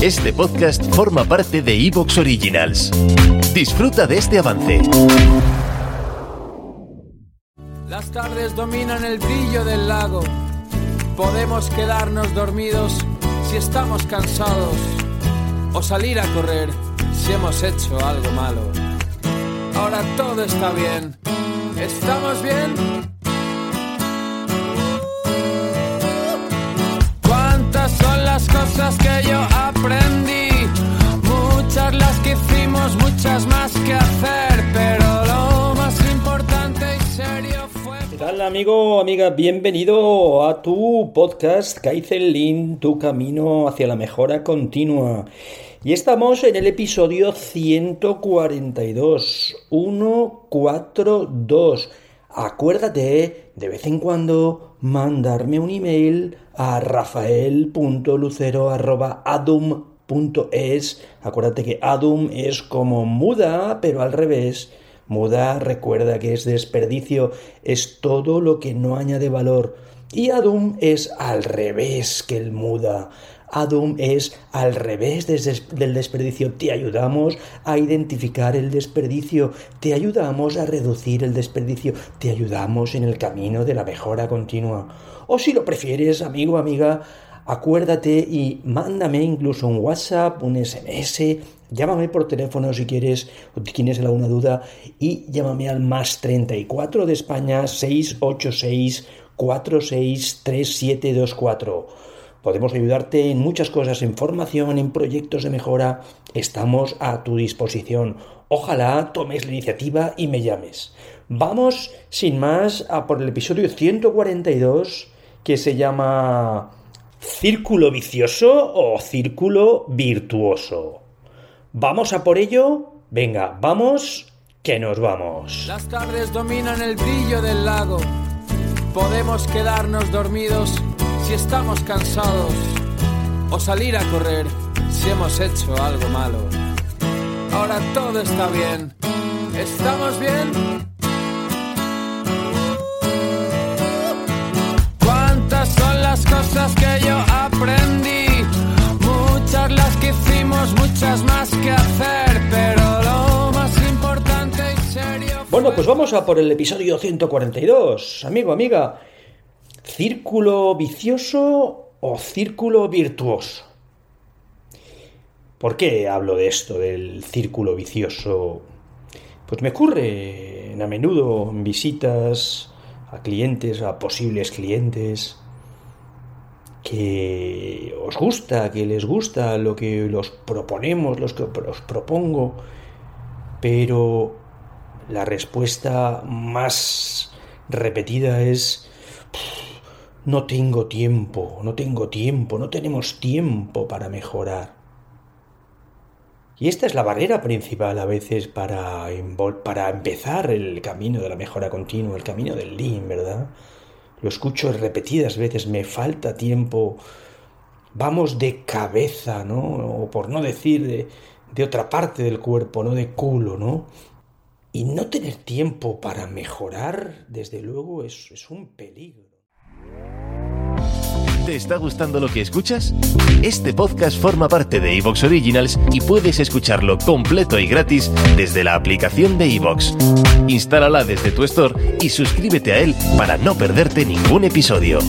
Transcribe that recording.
Este podcast forma parte de Evox Originals. Disfruta de este avance. Las tardes dominan el brillo del lago. Podemos quedarnos dormidos si estamos cansados o salir a correr si hemos hecho algo malo. Ahora todo está bien. ¿Estamos bien? Amigo, amiga? Bienvenido a tu podcast Kaizen tu camino hacia la mejora continua. Y estamos en el episodio 142, 142. Acuérdate de vez en cuando mandarme un email a rafael.lucero.adum.es. Acuérdate que adum es como muda, pero al revés. Muda, recuerda que es desperdicio, es todo lo que no añade valor. Y adum es al revés que el muda. Adum es al revés del desperdicio. Te ayudamos a identificar el desperdicio, te ayudamos a reducir el desperdicio, te ayudamos en el camino de la mejora continua. O si lo prefieres, amigo, amiga, acuérdate y mándame incluso un WhatsApp, un SMS, llámame por teléfono si quieres o tienes alguna duda y llámame al más 34 de España 686 463724 Podemos ayudarte en muchas cosas, en formación, en proyectos de mejora. Estamos a tu disposición. Ojalá tomes la iniciativa y me llames. Vamos, sin más, a por el episodio 142 que se llama ¿Círculo vicioso o círculo virtuoso? ¿Vamos a por ello? Venga, vamos, que nos vamos. Las tardes dominan el brillo del lago. Podemos quedarnos dormidos si estamos cansados o salir a correr si hemos hecho algo malo. Ahora todo está bien. ¿Estamos bien? Bueno, pues vamos a por el episodio 142. Amigo, amiga, ¿Círculo vicioso o círculo virtuoso? ¿Por qué hablo de esto, del círculo vicioso? Pues me ocurre a menudo en visitas a clientes, a posibles clientes, que os gusta, que les gusta lo que los proponemos, lo que os propongo, pero la respuesta más repetida es no tengo tiempo, no tengo tiempo, no tenemos tiempo para mejorar. Y esta es la barrera principal a veces para, para empezar el camino de la mejora continua, el camino del lean, ¿verdad? Lo escucho repetidas veces, me falta tiempo, vamos de cabeza, ¿no? O por no decir de, otra parte del cuerpo, ¿no? De culo, ¿no? Y no tener tiempo para mejorar, desde luego, es, un peligro. ¿Te está gustando lo que escuchas? Este podcast forma parte de Evox Originals y puedes escucharlo completo y gratis desde la aplicación de Evox. Instálala desde tu store y suscríbete a él para no perderte ningún episodio.